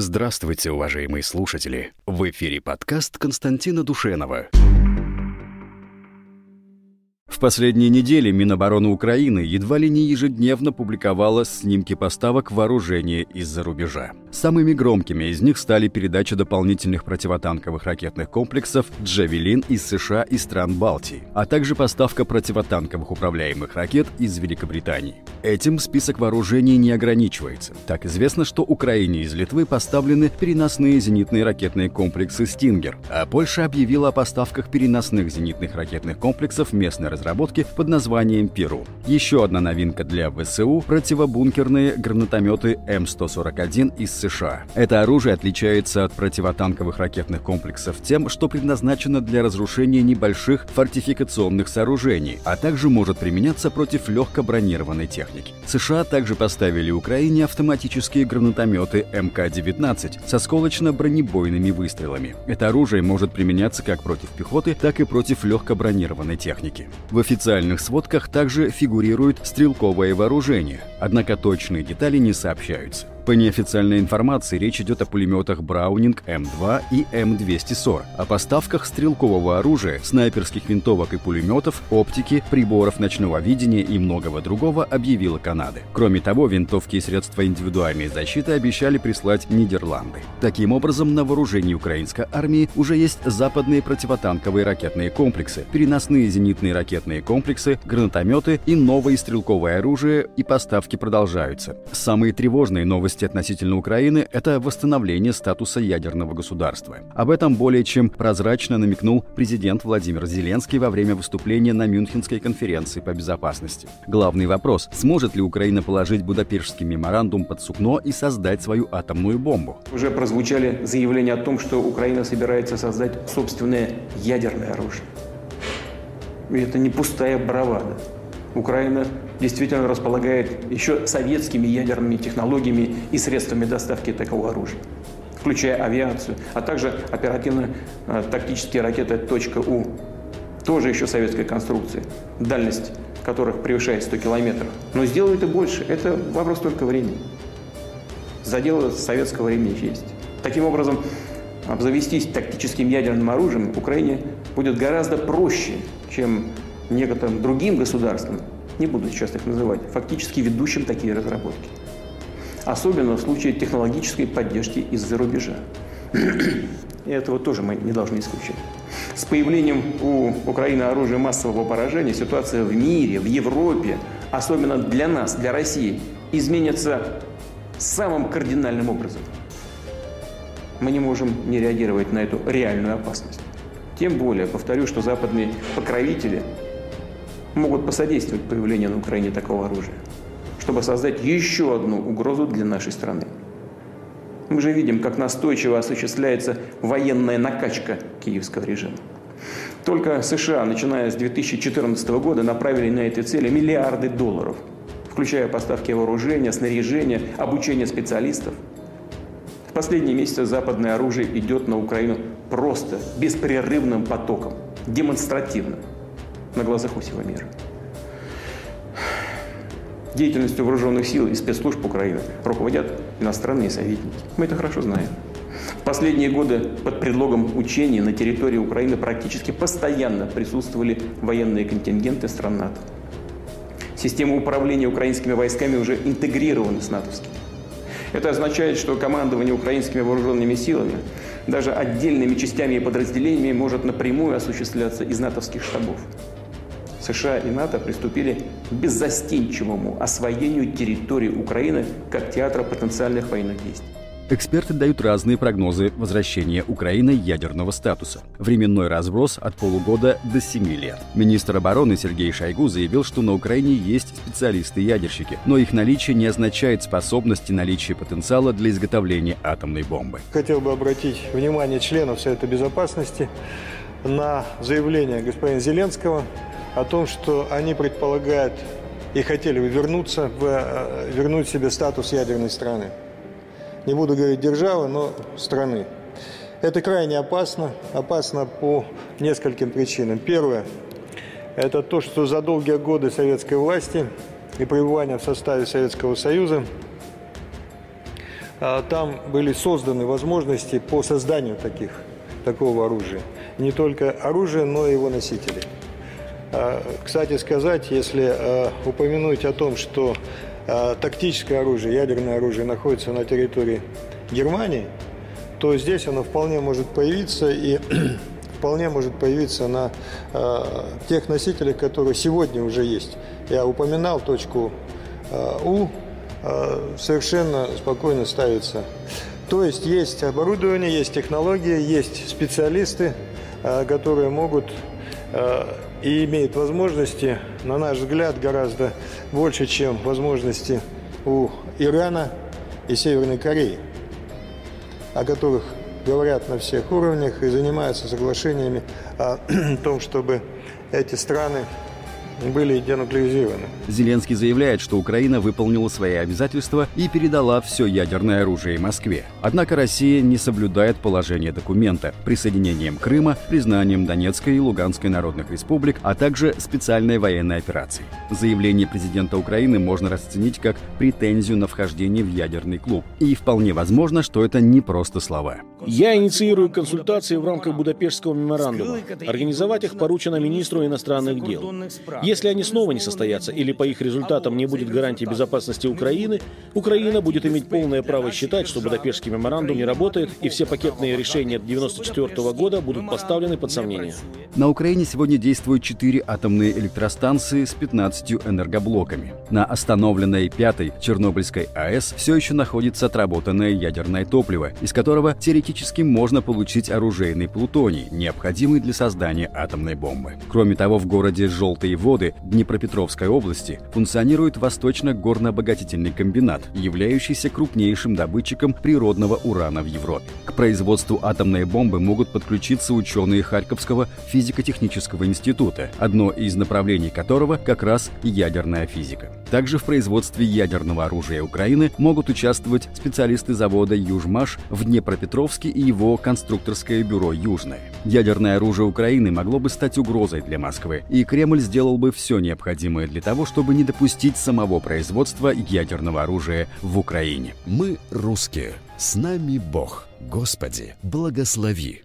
Здравствуйте, уважаемые слушатели! В эфире подкаст Константина Душенова. В последние недели Минобороны Украины едва ли не ежедневно публиковала снимки поставок вооружения из-за рубежа. Самыми громкими из них стали передача дополнительных противотанковых ракетных комплексов «Джавелин» из США и стран Балтии, а также поставка противотанковых управляемых ракет из Великобритании. Этим список вооружений не ограничивается. Так известно, что Украине из Литвы поставлены переносные зенитные ракетные комплексы «Стингер», а Польша объявила о поставках переносных зенитных ракетных комплексов местной разработки под названием «Перу». Еще одна новинка для ВСУ – противобункерные гранатометы М141 из США. Это оружие отличается от противотанковых ракетных комплексов тем, что предназначено для разрушения небольших фортификационных сооружений, а также может применяться против легко бронированной техники. США также поставили Украине автоматические гранатометы МК-19 со сколочно-бронебойными выстрелами. Это оружие может применяться как против пехоты, так и против легко бронированной техники. В официальных сводках также фигурирует стрелковое вооружение, однако точные детали не сообщаются. По неофициальной информации речь идет о пулеметах Браунинг М2 и М240, о поставках стрелкового оружия, снайперских винтовок и пулеметов, оптики, приборов ночного видения и многого другого объявила Канада. Кроме того, винтовки и средства индивидуальной защиты обещали прислать Нидерланды. Таким образом, на вооружении украинской армии уже есть западные противотанковые ракетные комплексы, переносные зенитные ракетные комплексы, гранатометы и новое стрелковое оружие, и поставки продолжаются. Самые тревожные новости новости относительно Украины – это восстановление статуса ядерного государства. Об этом более чем прозрачно намекнул президент Владимир Зеленский во время выступления на Мюнхенской конференции по безопасности. Главный вопрос – сможет ли Украина положить Будапештский меморандум под сукно и создать свою атомную бомбу? Уже прозвучали заявления о том, что Украина собирается создать собственное ядерное оружие. И это не пустая бравада. Украина действительно располагает еще советскими ядерными технологиями и средствами доставки такого оружия включая авиацию, а также оперативно-тактические ракеты «У», тоже еще советской конструкции, дальность которых превышает 100 километров. Но сделают и больше. Это вопрос только времени. Задело советского времени есть. Таким образом, обзавестись тактическим ядерным оружием Украине будет гораздо проще, чем некоторым другим государствам, не буду сейчас их называть, фактически ведущим такие разработки. Особенно в случае технологической поддержки из-за рубежа. И этого тоже мы не должны исключать. С появлением у Украины оружия массового поражения ситуация в мире, в Европе, особенно для нас, для России, изменится самым кардинальным образом. Мы не можем не реагировать на эту реальную опасность. Тем более, повторю, что западные покровители могут посодействовать появлению на Украине такого оружия, чтобы создать еще одну угрозу для нашей страны. Мы же видим, как настойчиво осуществляется военная накачка киевского режима. Только США, начиная с 2014 года, направили на эти цели миллиарды долларов, включая поставки вооружения, снаряжения, обучение специалистов. В последние месяцы западное оружие идет на Украину просто беспрерывным потоком, демонстративно – на глазах у всего мира. Деятельностью вооруженных сил и спецслужб Украины руководят иностранные советники. Мы это хорошо знаем. В последние годы под предлогом учений на территории Украины практически постоянно присутствовали военные контингенты стран НАТО. Система управления украинскими войсками уже интегрирована с натовскими. Это означает, что командование украинскими вооруженными силами, даже отдельными частями и подразделениями, может напрямую осуществляться из натовских штабов. США и НАТО приступили к беззастенчивому освоению территории Украины как театра потенциальных военных действий. Эксперты дают разные прогнозы возвращения Украины ядерного статуса. Временной разброс от полугода до 7 лет. Министр обороны Сергей Шойгу заявил, что на Украине есть специалисты-ядерщики, но их наличие не означает способности наличия потенциала для изготовления атомной бомбы. Хотел бы обратить внимание членов Совета Безопасности на заявление господина Зеленского о том, что они предполагают и хотели бы вернуться, в, э, вернуть себе статус ядерной страны. Не буду говорить державы, но страны. Это крайне опасно. Опасно по нескольким причинам. Первое – это то, что за долгие годы советской власти и пребывания в составе Советского Союза а, там были созданы возможности по созданию таких, такого оружия. Не только оружия, но и его носителей. А, кстати сказать, если а, упомянуть о том, что тактическое оружие, ядерное оружие находится на территории Германии, то здесь оно вполне может появиться и вполне может появиться на тех носителях, которые сегодня уже есть. Я упоминал точку У, совершенно спокойно ставится. То есть есть оборудование, есть технология, есть специалисты, которые могут и имеют возможности, на наш взгляд, гораздо больше, чем возможности у Ирана и Северной Кореи, о которых говорят на всех уровнях и занимаются соглашениями о том, чтобы эти страны были денуклеизированы. Зеленский заявляет, что Украина выполнила свои обязательства и передала все ядерное оружие Москве. Однако Россия не соблюдает положение документа присоединением Крыма, признанием Донецкой и Луганской народных республик, а также специальной военной операции. Заявление президента Украины можно расценить как претензию на вхождение в ядерный клуб. И вполне возможно, что это не просто слова. Я инициирую консультации в рамках Будапештского меморандума. Организовать их поручено министру иностранных дел. Если они снова не состоятся или по их результатам не будет гарантии безопасности Украины, Украина будет иметь полное право считать, что Будапештский меморандум не работает, и все пакетные решения 1994 года будут поставлены под сомнение. На Украине сегодня действуют четыре атомные электростанции с 15 энергоблоками. На остановленной пятой Чернобыльской АЭС все еще находится отработанное ядерное топливо, из которого теоретически можно получить оружейный плутоний, необходимый для создания атомной бомбы. Кроме того, в городе Желтые воды годы Днепропетровской области функционирует Восточно-горно-обогатительный комбинат, являющийся крупнейшим добытчиком природного урана в Европе. К производству атомной бомбы могут подключиться ученые Харьковского физико-технического института, одно из направлений которого как раз ядерная физика. Также в производстве ядерного оружия Украины могут участвовать специалисты завода «Южмаш» в Днепропетровске и его конструкторское бюро «Южное». Ядерное оружие Украины могло бы стать угрозой для Москвы, и Кремль сделал все необходимое для того, чтобы не допустить самого производства ядерного оружия в Украине. Мы русские. С нами Бог. Господи, благослови.